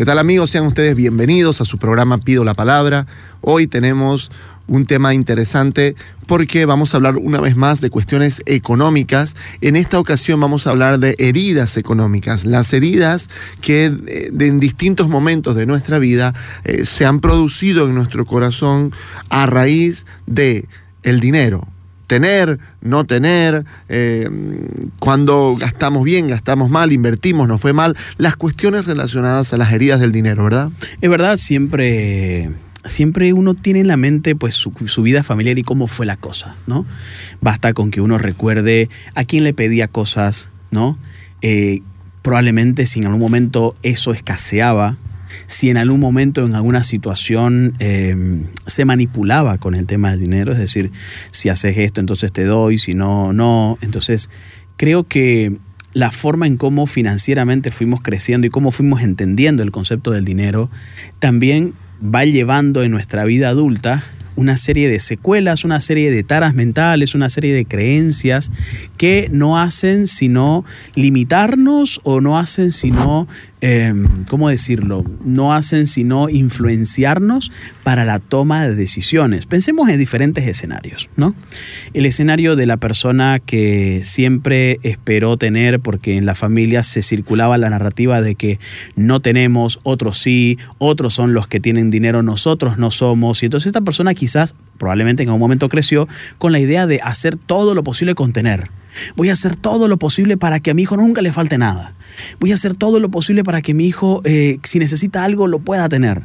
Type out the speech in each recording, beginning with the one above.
¿Qué tal amigos? Sean ustedes bienvenidos a su programa Pido la Palabra. Hoy tenemos un tema interesante porque vamos a hablar una vez más de cuestiones económicas. En esta ocasión vamos a hablar de heridas económicas, las heridas que eh, en distintos momentos de nuestra vida eh, se han producido en nuestro corazón a raíz de el dinero, tener, no tener, eh, cuando gastamos bien, gastamos mal, invertimos, nos fue mal, las cuestiones relacionadas a las heridas del dinero, ¿verdad? Es verdad, siempre, siempre uno tiene en la mente pues su, vida familiar y cómo fue la cosa, ¿no? Basta con que uno recuerde a quién le pedía cosas, ¿no? Eh, probablemente si en algún momento eso escaseaba, si en algún momento, en alguna situación, eh, se manipulaba con el tema del dinero, es decir, si haces esto, entonces te doy, si no, no. Entonces, creo que la forma en cómo financieramente fuimos creciendo y cómo fuimos entendiendo el concepto del dinero, también va llevando en nuestra vida adulta una serie de secuelas, una serie de taras mentales, una serie de creencias que no hacen sino limitarnos o no hacen sino Em, ¿cómo decirlo? No hacen sino influenciarnos para la toma de decisiones. Pensemos en diferentes escenarios, ¿no? El escenario de la persona que siempre esperó tener, porque en la familia se circulaba la narrativa de que no tenemos, otros sí, otros son los que tienen dinero, nosotros no somos. Y entonces esta persona quizás, probablemente en algún momento creció con la idea de hacer todo lo posible con tener. Voy a hacer todo lo posible para que a mi hijo nunca le falte nada. Voy a hacer todo lo posible para que mi hijo, eh, si necesita algo, lo pueda tener.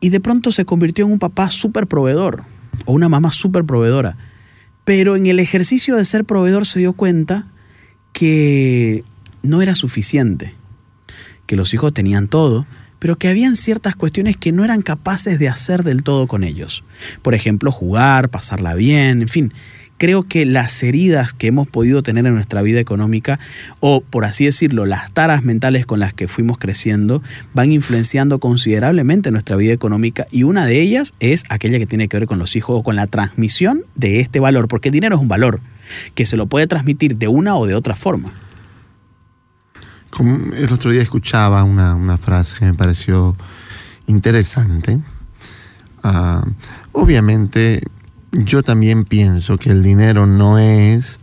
Y de pronto se convirtió en un papá súper proveedor o una mamá súper proveedora. Pero en el ejercicio de ser proveedor se dio cuenta que no era suficiente, que los hijos tenían todo, pero que habían ciertas cuestiones que no eran capaces de hacer del todo con ellos. Por ejemplo, jugar, pasarla bien, en fin creo que las heridas que hemos podido tener en nuestra vida económica, o por así decirlo, las taras mentales con las que fuimos creciendo, van influenciando considerablemente nuestra vida económica y una de ellas es aquella que tiene que ver con los hijos o con la transmisión de este valor, porque el dinero es un valor que se lo puede transmitir de una o de otra forma. Como el otro día escuchaba una, frase que me pareció interesante. Ah, obviamente yo también pienso que el dinero no es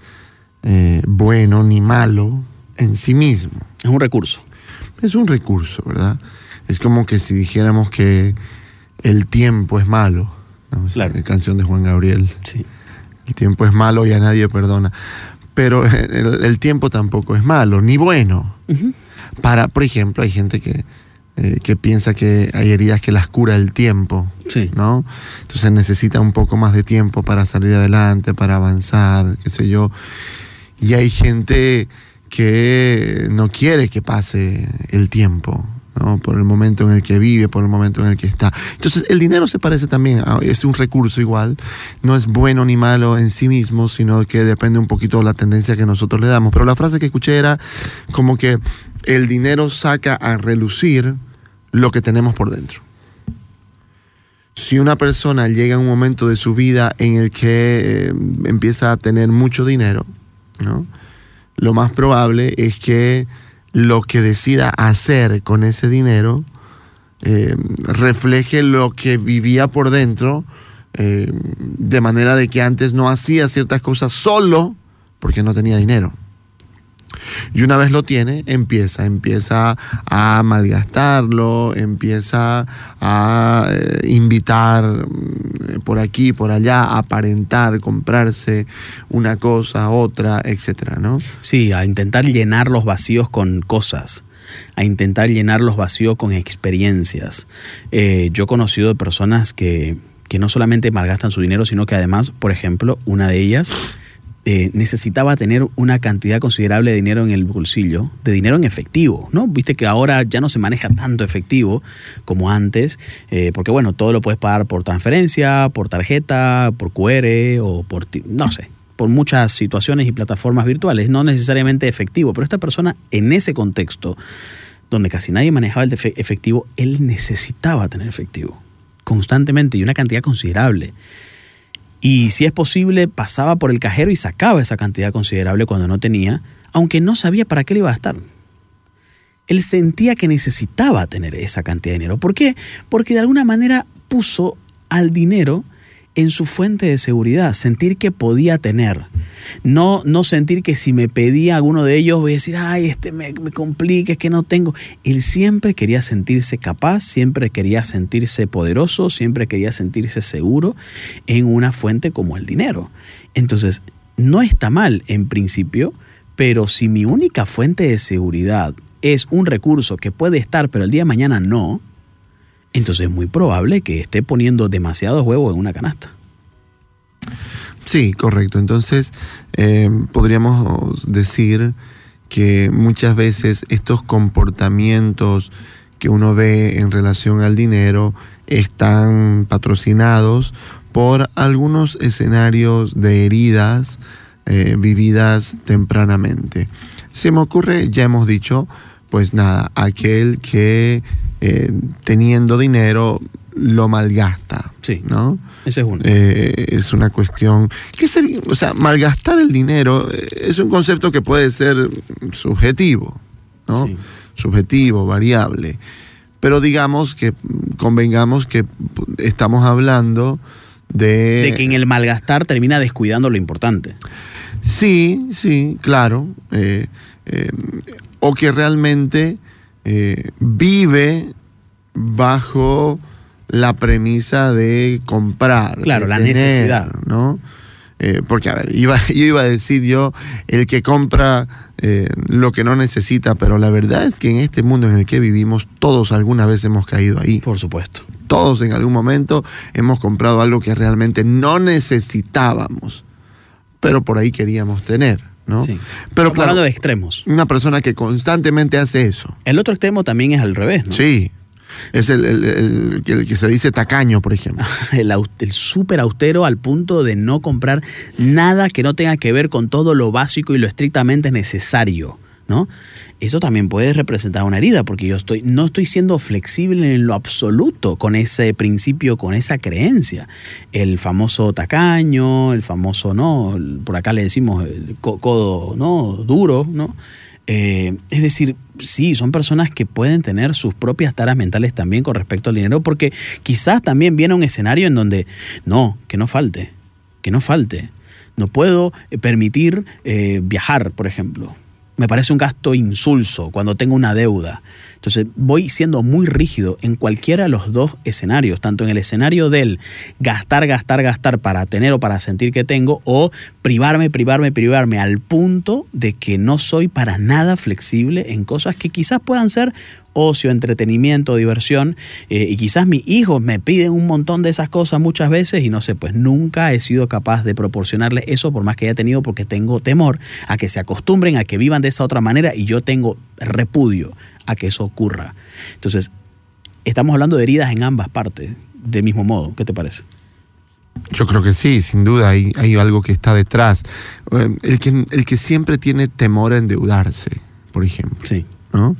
eh, bueno ni malo en sí mismo. Es un recurso. Es un recurso, ¿verdad? Es como que si dijéramos que el tiempo es malo. La canción de Juan Gabriel. Sí. El tiempo es malo y a nadie perdona. Pero el, tiempo tampoco es malo, ni bueno. Para, por ejemplo, hay gente que, eh, que piensa que hay heridas que las cura el tiempo. ¿no? Entonces necesita un poco más de tiempo para salir adelante, para avanzar, qué sé yo. Y hay gente que no quiere que pase el tiempo, ¿no? por el momento en el que vive, por el momento en el que está. Entonces el dinero se parece también, es un recurso igual, no es bueno ni malo en sí mismo, sino que depende un poquito de la tendencia que nosotros le damos. Pero la frase que escuché era como que el dinero saca a relucir lo que tenemos por dentro si una persona llega a un momento de su vida en el que eh, empieza a tener mucho dinero, ¿no? lo más probable es que lo que decida hacer con ese dinero eh, refleje lo que vivía por dentro, eh, de manera de que antes no hacía ciertas cosas solo porque no tenía dinero. Y una vez lo tiene, empieza, empieza a malgastarlo, empieza a eh, invitar mm, por aquí, por allá, a aparentar, comprarse una cosa, otra, etcétera, ¿no? Sí, a intentar llenar los vacíos con cosas a intentar llenar los vacíos con experiencias. Eh, yo he conocido personas que que no solamente malgastan su dinero, sino que además, por ejemplo, una de ellas eh, necesitaba tener una cantidad considerable de dinero en el bolsillo, de dinero en efectivo, ¿no? Viste que ahora ya no se maneja tanto efectivo como antes, eh, porque bueno, todo lo puedes pagar por transferencia, por tarjeta, por QR o por, no sé, por muchas situaciones y plataformas virtuales, no necesariamente efectivo, pero esta persona en ese contexto, donde casi nadie manejaba el efectivo, él necesitaba tener efectivo constantemente y una cantidad considerable. Y si es posible, pasaba por el cajero y sacaba esa cantidad considerable cuando no tenía, aunque no sabía para qué le iba a estar. Él sentía que necesitaba tener esa cantidad de dinero. ¿Por qué? Porque de alguna manera puso al dinero en su fuente de seguridad, sentir que podía tener. No, no sentir que si me pedía alguno de ellos voy a decir, ay, este me, me complica, es que no tengo. Él siempre quería sentirse capaz, siempre quería sentirse poderoso, siempre quería sentirse seguro en una fuente como el dinero. Entonces, no está mal en principio, pero si mi única fuente de seguridad es un recurso que puede estar, pero el día de mañana no, entonces es muy probable que esté poniendo demasiados huevos en una canasta. Sí, correcto. Entonces, eh, podríamos decir que muchas veces estos comportamientos que uno ve en relación al dinero están patrocinados por algunos escenarios de heridas eh, vividas tempranamente. Se me ocurre, ya hemos dicho, pues nada, aquel que eh, teniendo dinero lo malgasta. Sí. ¿no? Ese es uno. Eh, es una cuestión. ¿Qué sería? O sea, malgastar el dinero eh, es un concepto que puede ser subjetivo, ¿no? Subjetivo, variable. Pero digamos que convengamos que estamos hablando de. De que en el malgastar termina descuidando lo importante. Sí, sí, claro. O que realmente eh, vive bajo la premisa de comprar. Claro, la necesidad. ¿no? Eh, porque, a ver, iba, yo iba a decir yo, el que compra eh, lo que no necesita, pero la verdad es que en este mundo en el que vivimos, todos alguna vez hemos caído ahí. Por supuesto. Todos en algún momento hemos comprado algo que realmente no necesitábamos, pero por ahí queríamos tener. ¿No? Pero hablando de extremos. Una persona que constantemente hace eso. El otro extremo también es al revés, ¿no? Sí. Es el, que se dice tacaño, por ejemplo. el, el súper austero al punto de no comprar nada que no tenga que ver con todo lo básico y lo estrictamente necesario. ¿No? Eso también puede representar una herida, porque yo estoy, no estoy siendo flexible en lo absoluto con ese principio, con esa creencia. El famoso tacaño, el famoso, ¿no? Por acá le decimos el codo, ¿no? Duro, ¿no? Eh, es decir, sí, son personas que pueden tener sus propias taras mentales también con respecto al dinero, porque quizás también viene un escenario en donde, no, que no falte, que no falte. No puedo eh, permitir eh, viajar, por ejemplo me parece un gasto insulso cuando tengo una deuda. Entonces voy siendo muy rígido en cualquiera de los dos escenarios, tanto en el escenario del gastar, gastar, gastar para tener o para sentir que tengo, o privarme, privarme, privarme al punto de que no soy para nada flexible en cosas que quizás puedan ser ocio, entretenimiento, diversión, eh, y quizás mis hijos me piden un montón de esas cosas muchas veces y no sé, pues nunca he sido capaz de proporcionarles eso por más que haya tenido porque tengo temor a que se acostumbren a que vivan de esa otra manera y yo tengo repudio a que eso ocurra. Entonces, estamos hablando de heridas en ambas partes, del mismo modo, ¿qué te parece? Yo creo que sí, sin duda hay, hay algo que está detrás. Eh, el que, el que siempre tiene temor a endeudarse, por ejemplo. Sí. ¿no?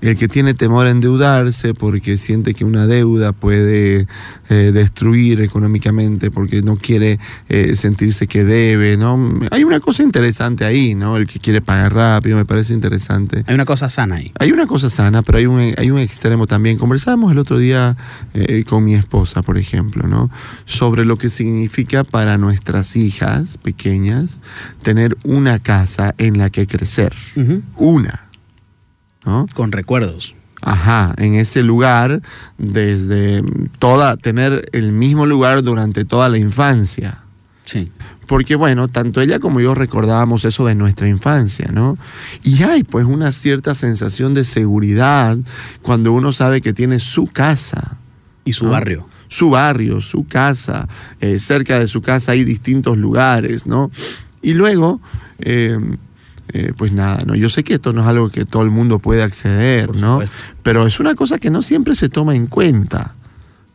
El que tiene temor a endeudarse porque siente que una deuda puede eh, destruir económicamente, porque no quiere eh, sentirse que debe, ¿no? Hay una cosa interesante ahí, ¿no? El que quiere pagar rápido, me parece interesante. Hay una cosa sana ahí. Hay una cosa sana, pero hay un, hay un extremo también. Conversábamos el otro día eh, con mi esposa, por ejemplo, ¿no? Sobre lo que significa para nuestras hijas pequeñas tener una casa en la que crecer. Una con recuerdos. Ajá, en ese lugar, desde toda, tener el mismo lugar durante toda la infancia. Sí. Porque bueno, tanto ella como yo recordábamos eso de nuestra infancia, ¿no? Y hay pues una cierta sensación de seguridad cuando uno sabe que tiene su casa. Y su barrio. su barrio, su casa, eh, cerca de su casa hay distintos lugares, ¿no? Y luego, eh, eh, pues nada, ¿no? Yo sé que esto no es algo que todo el mundo puede acceder, ¿no? Pero es una cosa que no siempre se toma en cuenta.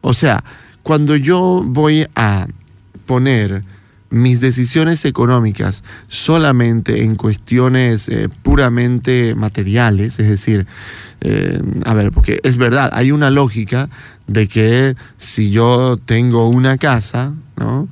O sea, cuando yo voy a poner mis decisiones económicas solamente en cuestiones eh, puramente materiales, es decir, eh, a ver, porque es verdad, hay una lógica de que si yo tengo una casa, ¿no?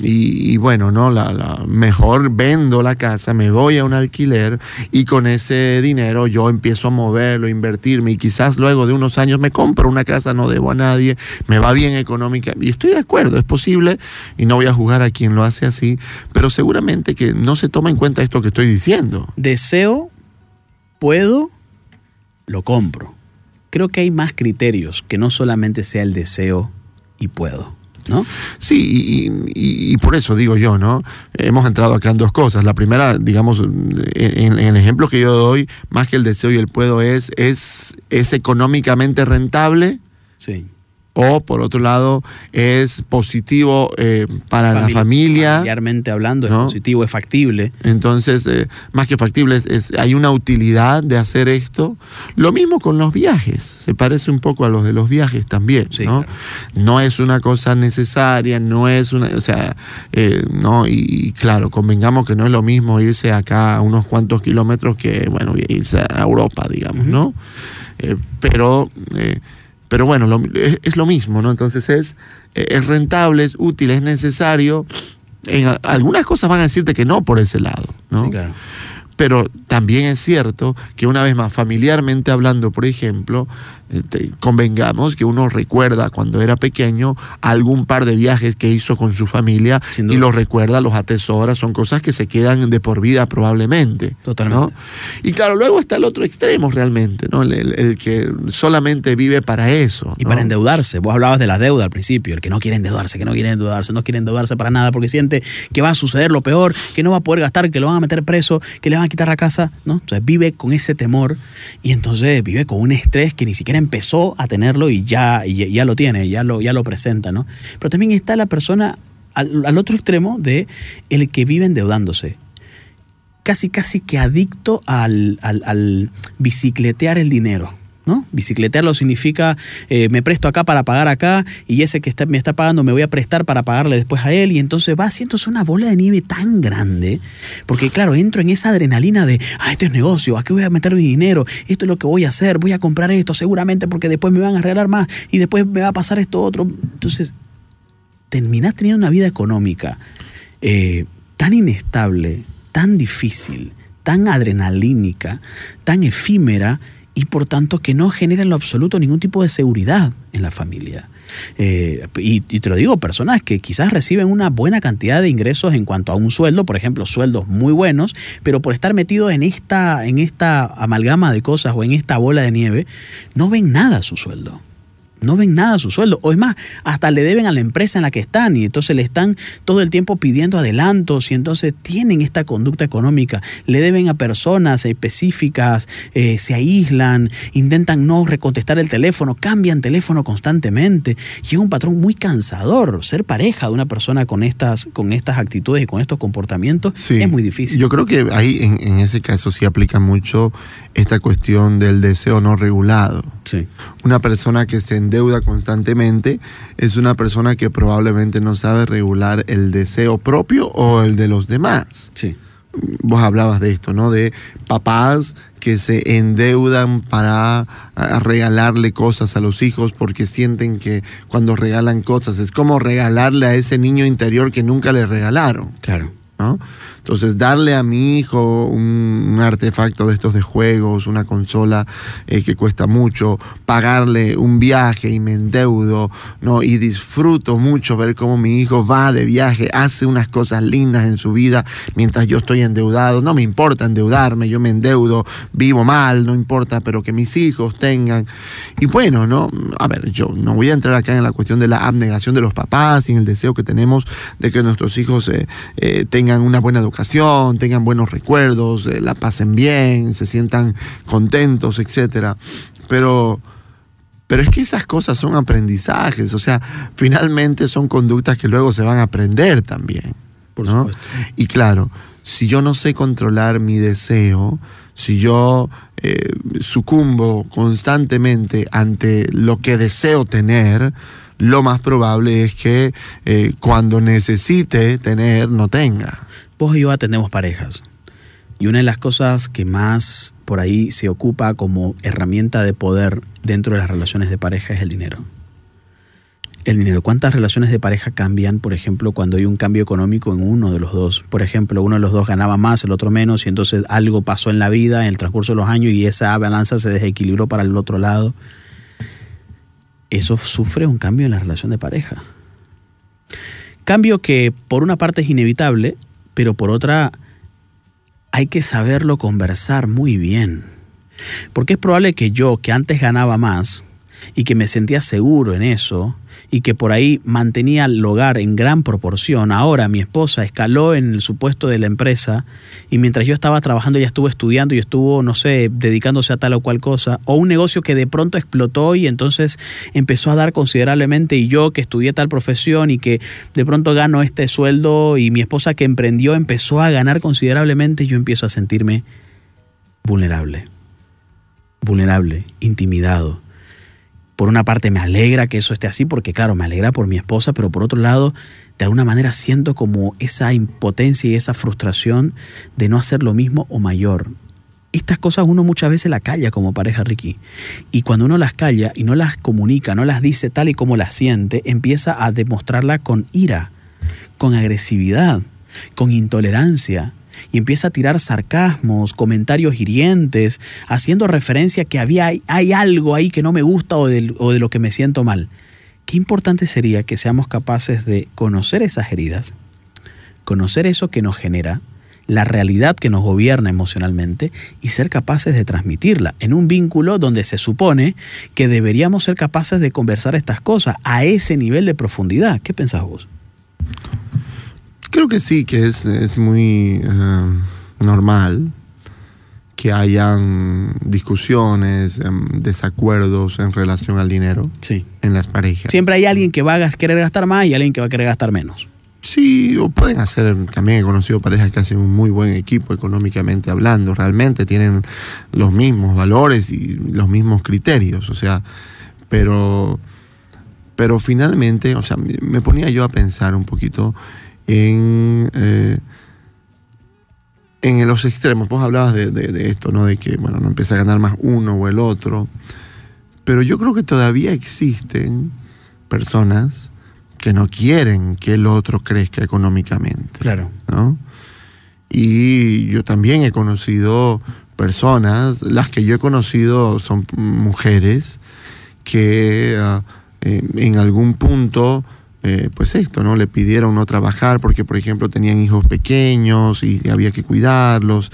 Y, bueno, ¿no? La, la- mejor vendo la casa, me voy a un alquiler y con ese dinero yo empiezo a moverlo, invertirme y quizás luego de unos años me compro una casa, no debo a nadie, me va bien económica y estoy de acuerdo, es posible y no voy a juzgar a quien lo hace así, pero seguramente que no se toma en cuenta esto que estoy diciendo. Deseo, puedo, lo compro. Creo que hay más criterios que no solamente sea el deseo y puedo, ¿no? Sí, y, y- y por eso digo yo, ¿no? Hemos entrado acá en dos cosas. La primera, digamos, en, en el ejemplo que yo doy, más que el deseo y el puedo, es, es, es económicamente rentable Sí. O, por otro lado, es positivo eh, para la Famili- familia. Familiarmente hablando, es positivo, es factible. Entonces, eh, más que factible, es, es- hay una utilidad de hacer esto. Lo mismo con los viajes, se parece un poco a los de los viajes también, Sí, ¿no? claro. No es una cosa necesaria, no es una, o sea, eh, no, y, y claro, convengamos que no es lo mismo irse acá a unos cuantos kilómetros que, bueno, irse a Europa, digamos. ¿no? Pero, pero bueno, lo- es, es lo mismo, ¿no? Entonces es, eh, es rentable, es útil, es necesario. En algunas cosas van a decirte que no por ese lado, ¿no? Sí, claro. Pero también es cierto que una vez más, familiarmente hablando, por ejemplo, este, convengamos que uno recuerda cuando era pequeño algún par de viajes que hizo con su familia y los recuerda, los atesora, son cosas que se quedan de por vida probablemente. Totalmente. ¿no? Y claro, luego está el otro extremo realmente, ¿no? El, el- el que solamente vive para eso. Y ¿no? para endeudarse, vos hablabas de la deuda al principio, el que no quiere endeudarse, que no quiere endeudarse, no quiere endeudarse para nada porque siente que va a suceder lo peor, que no va a poder gastar, que lo van a meter preso, que le van a quitar la casa, ¿no? Entonces vive con ese temor y entonces vive con un estrés que ni siquiera empezó a tenerlo y ya, lo tiene, ya lo, ya lo presenta, ¿no? Pero también está la persona al, al otro extremo de el que vive endeudándose casi casi que adicto al- al bicicletear el dinero. ¿No? Bicicletearlo significa eh, me presto acá para pagar acá y ese que está, me está pagando me voy a prestar para pagarle después a él y entonces va haciéndose una bola de nieve tan grande porque claro, entro en esa adrenalina de, ah, esto es negocio, ¿a qué voy a meter mi dinero? Esto es lo que voy a hacer, voy a comprar esto seguramente porque después me van a regalar más y después me va a pasar esto otro. Entonces, terminás teniendo una vida económica eh, tan inestable, tan difícil, tan adrenalínica, tan efímera y por tanto que no genera en lo absoluto ningún tipo de seguridad en la familia. Eh, y, y te lo digo, personas que quizás reciben una buena cantidad de ingresos en cuanto a un sueldo, por ejemplo, sueldos muy buenos, pero por estar metido en esta, en esta amalgama de cosas o en esta bola de nieve, no ven nada a su sueldo no ven nada a su sueldo. O es más, hasta le deben a la empresa en la que están y entonces le están todo el tiempo pidiendo adelantos y entonces tienen esta conducta económica. Le deben a personas específicas, eh, se aíslan, intentan no recontestar el teléfono, cambian teléfono constantemente. Y es un patrón muy cansador. Ser pareja de una persona con estas, con estas actitudes y con estos comportamientos Sí. es muy difícil. Yo creo que ahí en, en ese caso sí aplica mucho esta cuestión del deseo no regulado. sí. Una persona que se endeuda constantemente es una persona que probablemente no sabe regular el deseo propio o el de los demás. Sí. Vos hablabas de esto, ¿no? De papás que se endeudan para regalarle cosas a los hijos porque sienten que cuando regalan cosas es como regalarle a ese niño interior que nunca le regalaron. Claro. ¿no? Entonces, darle a mi hijo un, artefacto de estos de juegos, una consola eh, que cuesta mucho, pagarle un viaje y me endeudo, ¿no? Y disfruto mucho ver cómo mi hijo va de viaje, hace unas cosas lindas en su vida mientras yo estoy endeudado. No me importa endeudarme, yo me endeudo, vivo mal, no importa, pero que mis hijos tengan. Y bueno, ¿no? A ver, yo no voy a entrar acá en la cuestión de la abnegación de los papás y en el deseo que tenemos de que nuestros hijos eh, eh, tengan una buena educación, tengan buenos recuerdos, eh, la pasen bien, se sientan contentos, etcétera. Pero, Pero es que esas cosas son aprendizajes, o sea, finalmente son conductas que luego se van a aprender también. Por ¿no? supuesto. Y claro, si yo no sé controlar mi deseo, si yo eh, sucumbo constantemente ante lo que deseo tener, lo más probable es que eh, cuando necesite tener, no tenga. Vos y yo atendemos parejas. Y una de las cosas que más por ahí se ocupa como herramienta de poder dentro de las relaciones de pareja es el dinero. El dinero. ¿Cuántas relaciones de pareja cambian, por ejemplo, cuando hay un cambio económico en uno de los dos? Por ejemplo, uno de los dos ganaba más, el otro menos, y entonces algo pasó en la vida, en el transcurso de los años, y esa balanza se desequilibró para el otro lado. Eso sufre un cambio en la relación de pareja. Cambio que por una parte es inevitable, pero por otra hay que saberlo conversar muy bien. Porque es probable que yo, que antes ganaba más y que me sentía seguro en eso, y que por ahí mantenía el hogar en gran proporción, ahora mi esposa escaló en el supuesto de la empresa y mientras yo estaba trabajando ella estuvo estudiando y estuvo, no sé, dedicándose a tal o cual cosa, o un negocio que de pronto explotó y entonces empezó a dar considerablemente y yo que estudié tal profesión y que de pronto gano este sueldo y mi esposa que emprendió empezó a ganar considerablemente, yo empiezo a sentirme vulnerable, vulnerable, intimidado por una parte me alegra que eso esté así, porque claro, me alegra por mi esposa, pero por otro lado, de alguna manera siento como esa impotencia y esa frustración de no hacer lo mismo o mayor. Estas cosas uno muchas veces las calla como pareja, Ricky. Y cuando uno las calla y no las comunica, no las dice tal y como las siente, empieza a demostrarla con ira, con agresividad, con intolerancia, y empieza a tirar sarcasmos, comentarios hirientes, haciendo referencia que había, hay algo ahí que no me gusta o de, o de lo que me siento mal. Qué importante sería que seamos capaces de conocer esas heridas, conocer eso que nos genera, la realidad que nos gobierna emocionalmente y ser capaces de transmitirla en un vínculo donde se supone que deberíamos ser capaces de conversar estas cosas a ese nivel de profundidad. ¿Qué pensás vos? Creo que sí, que es, es muy uh, normal que hayan discusiones, um, desacuerdos en relación al dinero sí. en las parejas. Siempre hay alguien que va a querer gastar más y alguien que va a querer gastar menos. Sí, o pueden hacer, también he conocido parejas que hacen un muy buen equipo económicamente hablando, realmente tienen los mismos valores y los mismos criterios, o sea, pero, pero finalmente, o sea, me ponía yo a pensar un poquito en, eh, en los extremos. Vos hablabas de, de, de, esto, ¿no? De que, bueno, no empieza a ganar más uno o el otro, pero yo creo que todavía existen personas que no quieren que el otro crezca económicamente. Claro. ¿no? Y yo también he conocido personas, las que yo he conocido son mujeres que uh, eh, en algún punto, eh, pues esto, ¿no? Le pidieron no trabajar porque, por ejemplo, tenían hijos pequeños y había que cuidarlos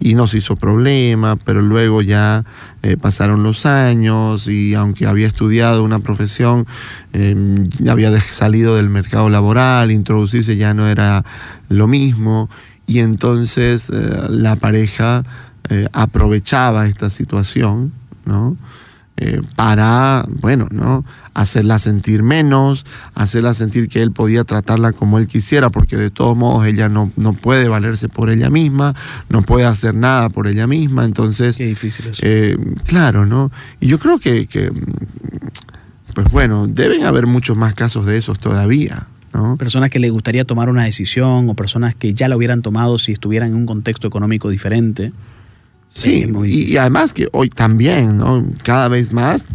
y no se hizo problema, pero luego ya eh, pasaron los años y aunque había estudiado una profesión, eh, había salido del mercado laboral, introducirse ya no era lo mismo y entonces eh, la pareja aprovechaba esta situación, ¿no? Eh, para, bueno, ¿no? Hacerla sentir menos, hacerla sentir que él podía tratarla como él quisiera, porque de todos modos ella no, no puede valerse por ella misma, no puede hacer nada por ella misma, entonces... Qué difícil eso. Eh, claro, ¿no? Y yo creo que, que, pues bueno, deben haber muchos más casos de esos todavía. ¿no? Personas que le gustaría tomar una decisión o personas que ya la hubieran tomado si estuvieran en un contexto económico diferente. Sí, y, y, además que hoy también, ¿no? Cada vez más,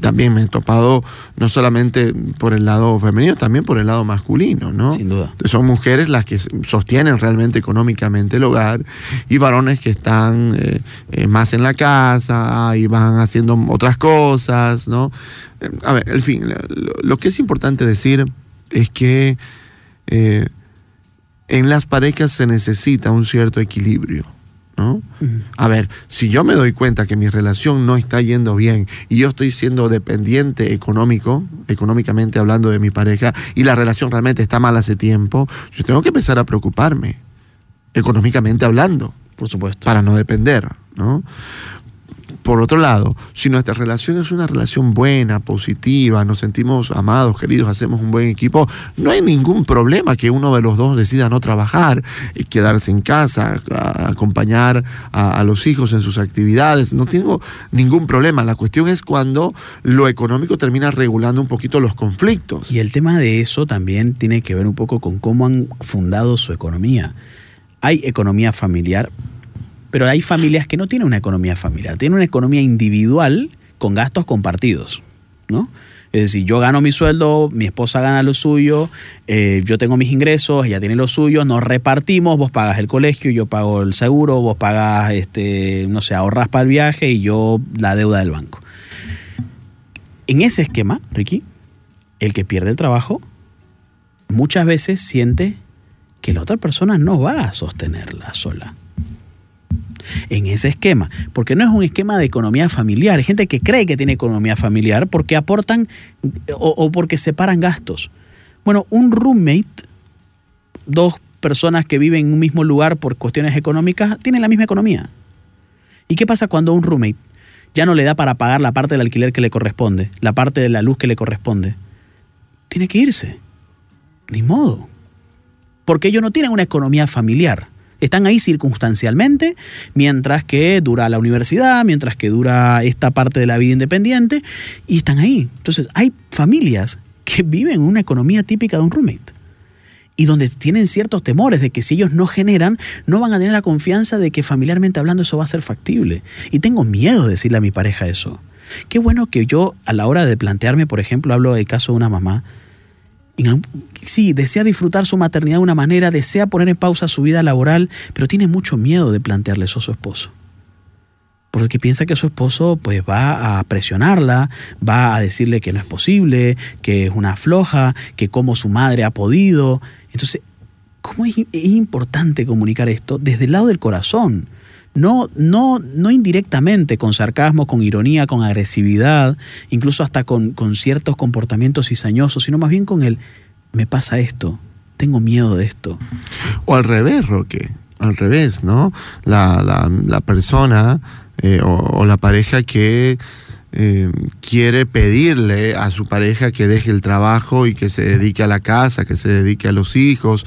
también me he topado no solamente por el lado femenino, también por el lado masculino, ¿no? Sin duda. Son mujeres las que sostienen realmente económicamente el hogar y varones que están eh, eh, más en la casa y van haciendo otras cosas, ¿no? A ver, en fin, lo, lo que es importante decir es que eh, en las parejas se necesita un cierto equilibrio. ¿No? Uh -huh. A ver, si yo me doy cuenta que mi relación no está yendo bien y yo estoy siendo dependiente económico, económicamente hablando de mi pareja, y la relación realmente está mal hace tiempo, yo tengo que empezar a preocuparme, económicamente hablando. Por supuesto. Para no depender, ¿no? Por otro lado, si nuestra relación es una relación buena, positiva, nos sentimos amados, queridos, hacemos un buen equipo, no hay ningún problema que uno de los dos decida no trabajar, y quedarse en casa, acompañar a, los hijos en sus actividades. No tengo ningún problema. La cuestión es cuando lo económico termina regulando un poquito los conflictos. Y el tema de eso también tiene que ver un poco con cómo han fundado su economía. Hay economía familiar, pero hay familias que no tienen una economía familiar, tienen una economía individual con gastos compartidos, ¿no? Es decir, yo gano mi sueldo, mi esposa gana lo suyo, eh, yo tengo mis ingresos, ella tiene los suyos, nos repartimos, vos pagas el colegio, yo pago el seguro, vos pagas, este, no sé, ahorras para el viaje y yo la deuda del banco. En ese esquema, Ricky, el que pierde el trabajo muchas veces siente que la otra persona no va a sostenerla sola en ese esquema, porque no es un esquema de economía familiar. Hay gente que cree que tiene economía familiar porque aportan o, porque separan gastos. Bueno, un roommate, dos personas que viven en un mismo lugar por cuestiones económicas, tienen la misma economía. ¿Y qué pasa cuando un roommate ya no le da para pagar la parte del alquiler que le corresponde, la parte de la luz que le corresponde? Tiene que irse. Ni modo. Porque ellos no tienen una economía familiar. Están ahí circunstancialmente, mientras que dura la universidad, mientras que dura esta parte de la vida independiente, y están ahí. Entonces, hay familias que viven una economía típica de un roommate y donde tienen ciertos temores de que si ellos no generan, no van a tener la confianza de que familiarmente hablando eso va a ser factible. Y tengo miedo de decirle a mi pareja eso. Qué bueno que yo a la hora de plantearme, por ejemplo, hablo del caso de una mamá, sí, desea disfrutar su maternidad de una manera, desea poner en pausa su vida laboral, pero tiene mucho miedo de plantearle eso a su esposo. Porque piensa que su esposo pues va a presionarla, va a decirle que no es posible, que es una floja, que como su madre ha podido. Entonces, ¿cómo es, es importante comunicar esto desde el lado del corazón? No, no, no indirectamente, con sarcasmo, con ironía, con agresividad, incluso hasta con, ciertos comportamientos cizañosos, sino más bien con el, me pasa esto, tengo miedo de esto. O al revés, Roque, al revés, ¿no? La, la, la persona eh, o, la pareja que eh, quiere pedirle a su pareja que deje el trabajo y que se dedique a la casa, que se dedique a los hijos.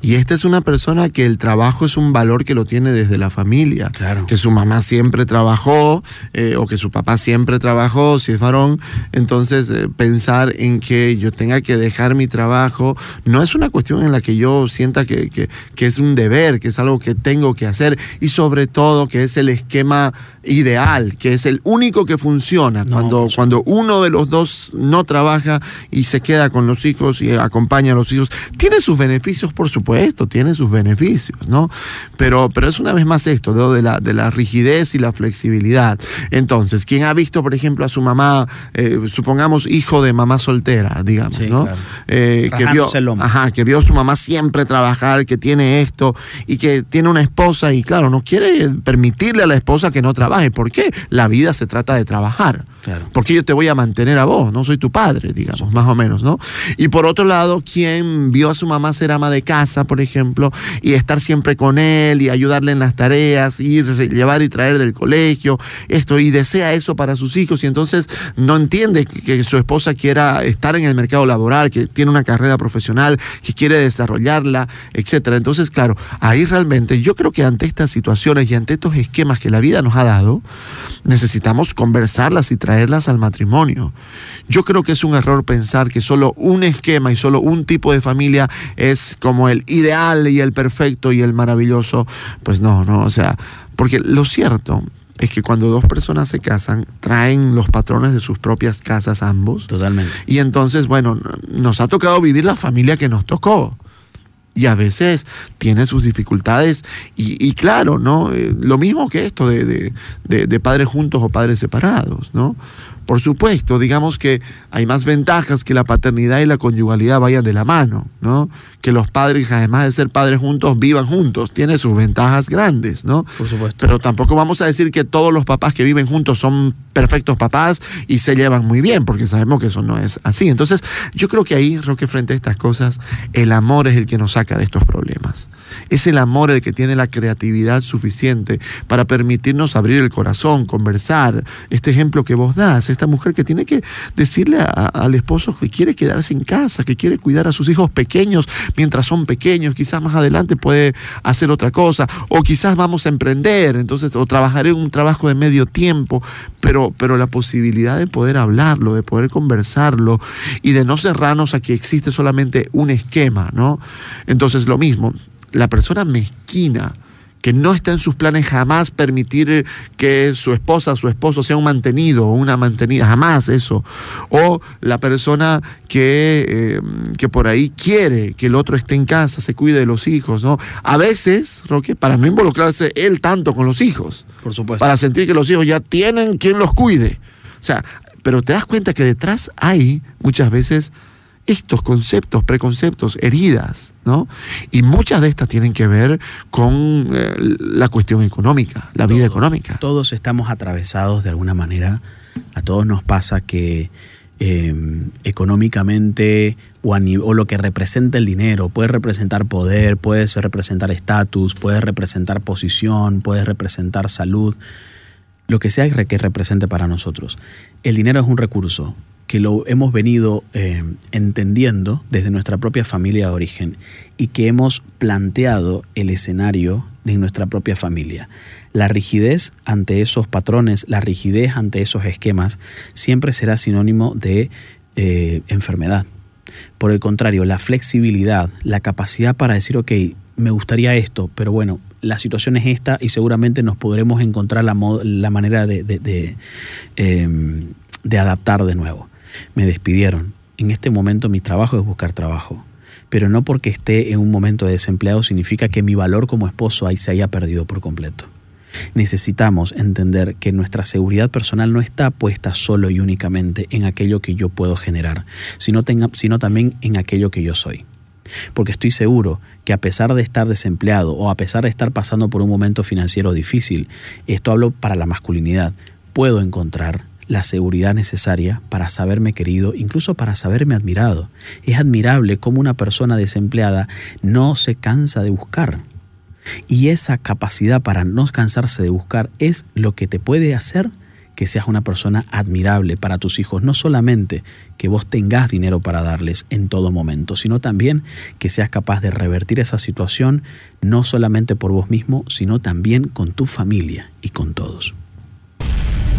Y esta es una persona que el trabajo es un valor que lo tiene desde la familia. Claro. Que su mamá siempre trabajó eh, o que su papá siempre trabajó, si es varón. Entonces, eh, pensar en que yo tenga que dejar mi trabajo no es una cuestión en la que yo sienta que, que, que es un deber, que es algo que tengo que hacer y sobre todo que es el esquema ideal, que es el único que funciona. cuando, cuando uno de los dos no trabaja y se queda con los hijos y acompaña a los hijos, tiene sus beneficios, por supuesto, tiene sus beneficios, ¿no? Pero, pero es una vez más esto, de, la, de la rigidez y la flexibilidad. Entonces, quien ha visto, por ejemplo, a su mamá, eh, supongamos hijo de mamá soltera, digamos, ¿no? Eh, que, vio, ajá, que vio a su mamá siempre trabajar, que tiene esto y que tiene una esposa y claro, no quiere permitirle a la esposa que no trabaje ¿Por qué? La vida se trata de trabajar. Porque yo te voy a mantener a vos, no soy tu padre, digamos, más o menos, ¿no? Y por otro lado, quien vio a su mamá ser ama de casa, por ejemplo, y estar siempre con él y ayudarle en las tareas, ir, llevar y traer del colegio, esto, y desea eso para sus hijos, y entonces no entiende que su esposa quiera estar en el mercado laboral, que tiene una carrera profesional, que quiere desarrollarla, etcétera. Entonces, claro, ahí realmente yo creo que ante estas situaciones y ante estos esquemas que la vida nos ha dado, necesitamos conversarlas y traerlas al matrimonio. Yo creo que es un error pensar que solo un esquema y solo un tipo de familia es como el ideal y el perfecto y el maravilloso. Pues no, no, o sea, porque lo cierto es que cuando dos personas se casan, traen los patrones de sus propias casas ambos. Totalmente. Y entonces, bueno, nos ha tocado vivir la familia que nos tocó y a veces tiene sus dificultades y, claro, ¿no? Eh, lo mismo que esto de, de, padres juntos o padres separados, ¿no? Por supuesto, digamos que hay más ventajas que la paternidad y la conyugalidad vayan de la mano, ¿no? Que los padres, además de ser padres juntos, vivan juntos. Tiene sus ventajas grandes, ¿no? Por supuesto. Pero tampoco vamos a decir que todos los papás que viven juntos son perfectos papás y se llevan muy bien, porque sabemos que eso no es así. Entonces, yo creo que ahí, Roque, frente a estas cosas, el amor es el que nos saca de estos problemas. Es el amor el que tiene la creatividad suficiente para permitirnos abrir el corazón, conversar. Este ejemplo que vos das, esta mujer que tiene que decirle al esposo que quiere quedarse en casa, que quiere cuidar a sus hijos pequeños mientras son pequeños, quizás más adelante puede hacer otra cosa, o quizás vamos a emprender, entonces, o trabajaré un trabajo de medio tiempo, pero pero, la posibilidad de poder hablarlo, de poder conversarlo y de no cerrarnos a que existe solamente un esquema, ¿no? Entonces, lo mismo, la persona mezquina, que no está en sus planes jamás permitir que su esposa, su esposo sea un mantenido o una mantenida, jamás eso. O la persona que, eh, que por ahí quiere que el otro esté en casa, se cuide de los hijos, ¿no? A veces, Roque, para no involucrarse él tanto con los hijos. Por supuesto. Para sentir que los hijos ya tienen quien los cuide. O sea, pero te das cuenta que detrás hay muchas veces estos conceptos, preconceptos, heridas, ¿no? Y muchas de estas tienen que ver con eh, la cuestión económica, la vida económica. Todos estamos atravesados de alguna manera, a todos nos pasa que em, económicamente o, o, lo que representa el dinero, puede representar poder, puede representar estatus, puede representar posición, puede representar salud, lo que sea que represente para nosotros. El dinero es un recurso, que lo hemos venido eh, entendiendo desde nuestra propia familia de origen y que hemos planteado el escenario de nuestra propia familia. La rigidez ante esos patrones, la rigidez ante esos esquemas, siempre será sinónimo de eh, enfermedad. Por el contrario, la flexibilidad, la capacidad para decir, ok, me gustaría esto, pero bueno, la situación es esta y seguramente nos podremos encontrar la, manera em, de adaptar de nuevo. Me despidieron. En este momento mi trabajo es buscar trabajo. Pero no porque esté en un momento de desempleado significa que mi valor como esposo ahí se haya perdido por completo. Necesitamos entender que nuestra seguridad personal no está puesta solo y únicamente en aquello que yo puedo generar, sino, sino también en aquello que yo soy. Porque estoy seguro que a pesar de estar desempleado o a pesar de estar pasando por un momento financiero difícil, esto hablo para la masculinidad, puedo encontrar la seguridad necesaria para saberme querido, incluso para saberme admirado. Es admirable cómo una persona desempleada no se cansa de buscar. Y esa capacidad para no cansarse de buscar es lo que te puede hacer que seas una persona admirable para tus hijos, no solamente que vos tengas dinero para darles en todo momento, sino también que seas capaz de revertir esa situación no solamente por vos mismo, sino también con tu familia y con todos.